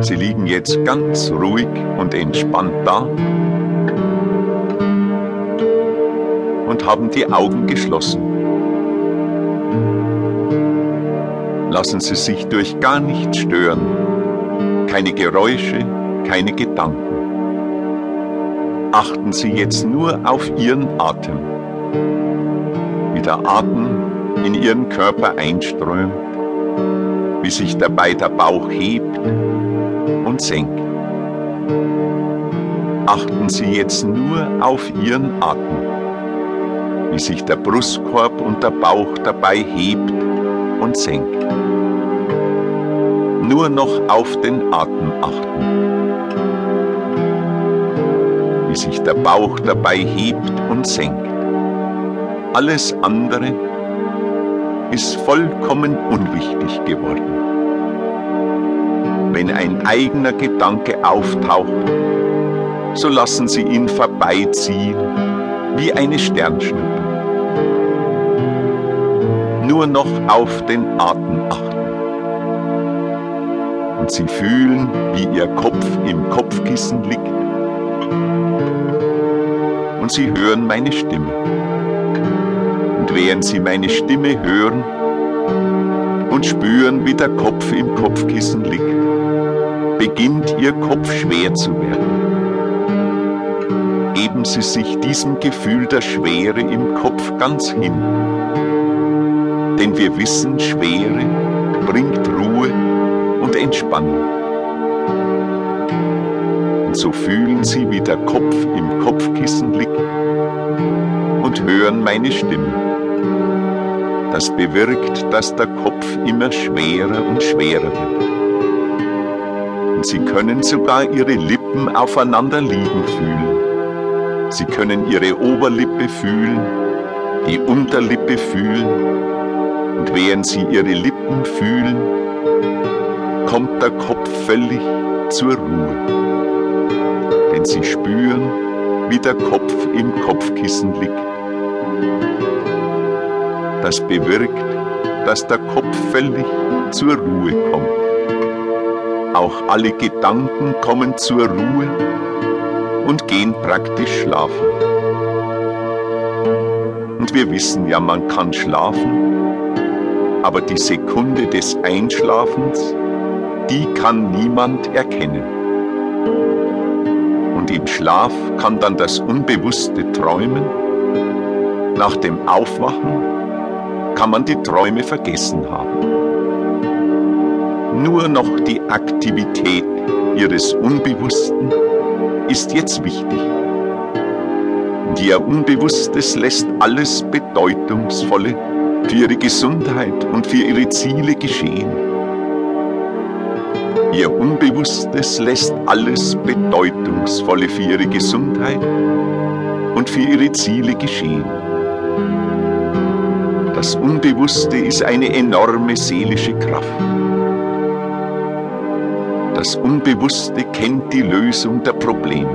Sie liegen jetzt ganz ruhig und entspannt da und haben die Augen geschlossen. Lassen Sie sich durch gar nichts stören, keine Geräusche, keine Gedanken. Achten Sie jetzt nur auf Ihren Atem, wie der Atem in Ihren Körper einströmt, wie sich dabei der Bauch hebt senkt. Achten Sie jetzt nur auf Ihren Atem, wie sich der Brustkorb und der Bauch dabei hebt und senkt. Nur noch auf den Atem achten, wie sich der Bauch dabei hebt und senkt. Alles andere ist vollkommen unwichtig geworden wenn ein eigener Gedanke auftaucht, so lassen Sie ihn vorbeiziehen wie eine Sternschnuppe. Nur noch auf den Atem achten. Und Sie fühlen, wie Ihr Kopf im Kopfkissen liegt. Und Sie hören meine Stimme. Und während Sie meine Stimme hören und spüren, wie der Kopf im Kopfkissen liegt, beginnt Ihr Kopf schwer zu werden. Geben Sie sich diesem Gefühl der Schwere im Kopf ganz hin. Denn wir wissen, Schwere bringt Ruhe und Entspannung. Und so fühlen Sie, wie der Kopf im Kopfkissen liegt und hören meine Stimme. Das bewirkt, dass der Kopf immer schwerer und schwerer wird. Sie können sogar Ihre Lippen aufeinander liegen fühlen. Sie können Ihre Oberlippe fühlen, die Unterlippe fühlen. Und während Sie Ihre Lippen fühlen, kommt der Kopf völlig zur Ruhe. Denn Sie spüren, wie der Kopf im Kopfkissen liegt. Das bewirkt, dass der Kopf völlig zur Ruhe kommt. Auch alle Gedanken kommen zur Ruhe und gehen praktisch schlafen. Und wir wissen ja, man kann schlafen, aber die Sekunde des Einschlafens, die kann niemand erkennen. Und im Schlaf kann dann das Unbewusste träumen. Nach dem Aufwachen kann man die Träume vergessen haben nur noch die Aktivität ihres Unbewussten ist jetzt wichtig. Ihr Unbewusstes lässt alles Bedeutungsvolle für ihre Gesundheit und für ihre Ziele geschehen. Ihr Unbewusstes lässt alles Bedeutungsvolle für ihre Gesundheit und für ihre Ziele geschehen. Das Unbewusste ist eine enorme seelische Kraft. Das Unbewusste kennt die Lösung der Probleme.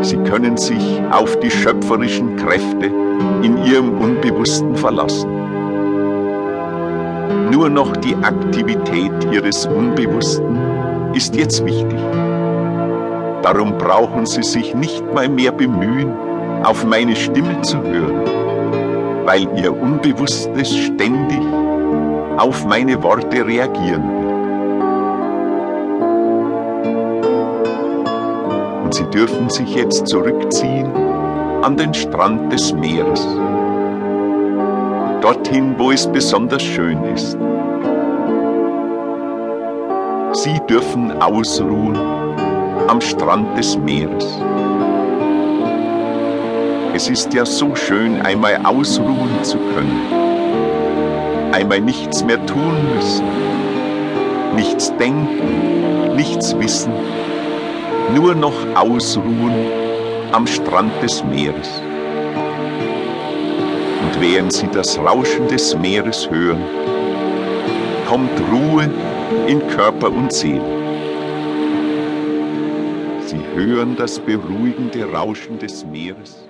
Sie können sich auf die schöpferischen Kräfte in Ihrem Unbewussten verlassen. Nur noch die Aktivität Ihres Unbewussten ist jetzt wichtig. Darum brauchen Sie sich nicht mal mehr bemühen, auf meine Stimme zu hören, weil Ihr Unbewusstes ständig auf meine Worte reagieren und sie dürfen sich jetzt zurückziehen an den Strand des Meeres. Dorthin, wo es besonders schön ist. Sie dürfen ausruhen am Strand des Meeres. Es ist ja so schön, einmal ausruhen zu können, einmal nichts mehr tun müssen, nichts denken, nichts wissen nur noch ausruhen am Strand des Meeres. Und während sie das Rauschen des Meeres hören, kommt Ruhe in Körper und Seele. Sie hören das beruhigende Rauschen des Meeres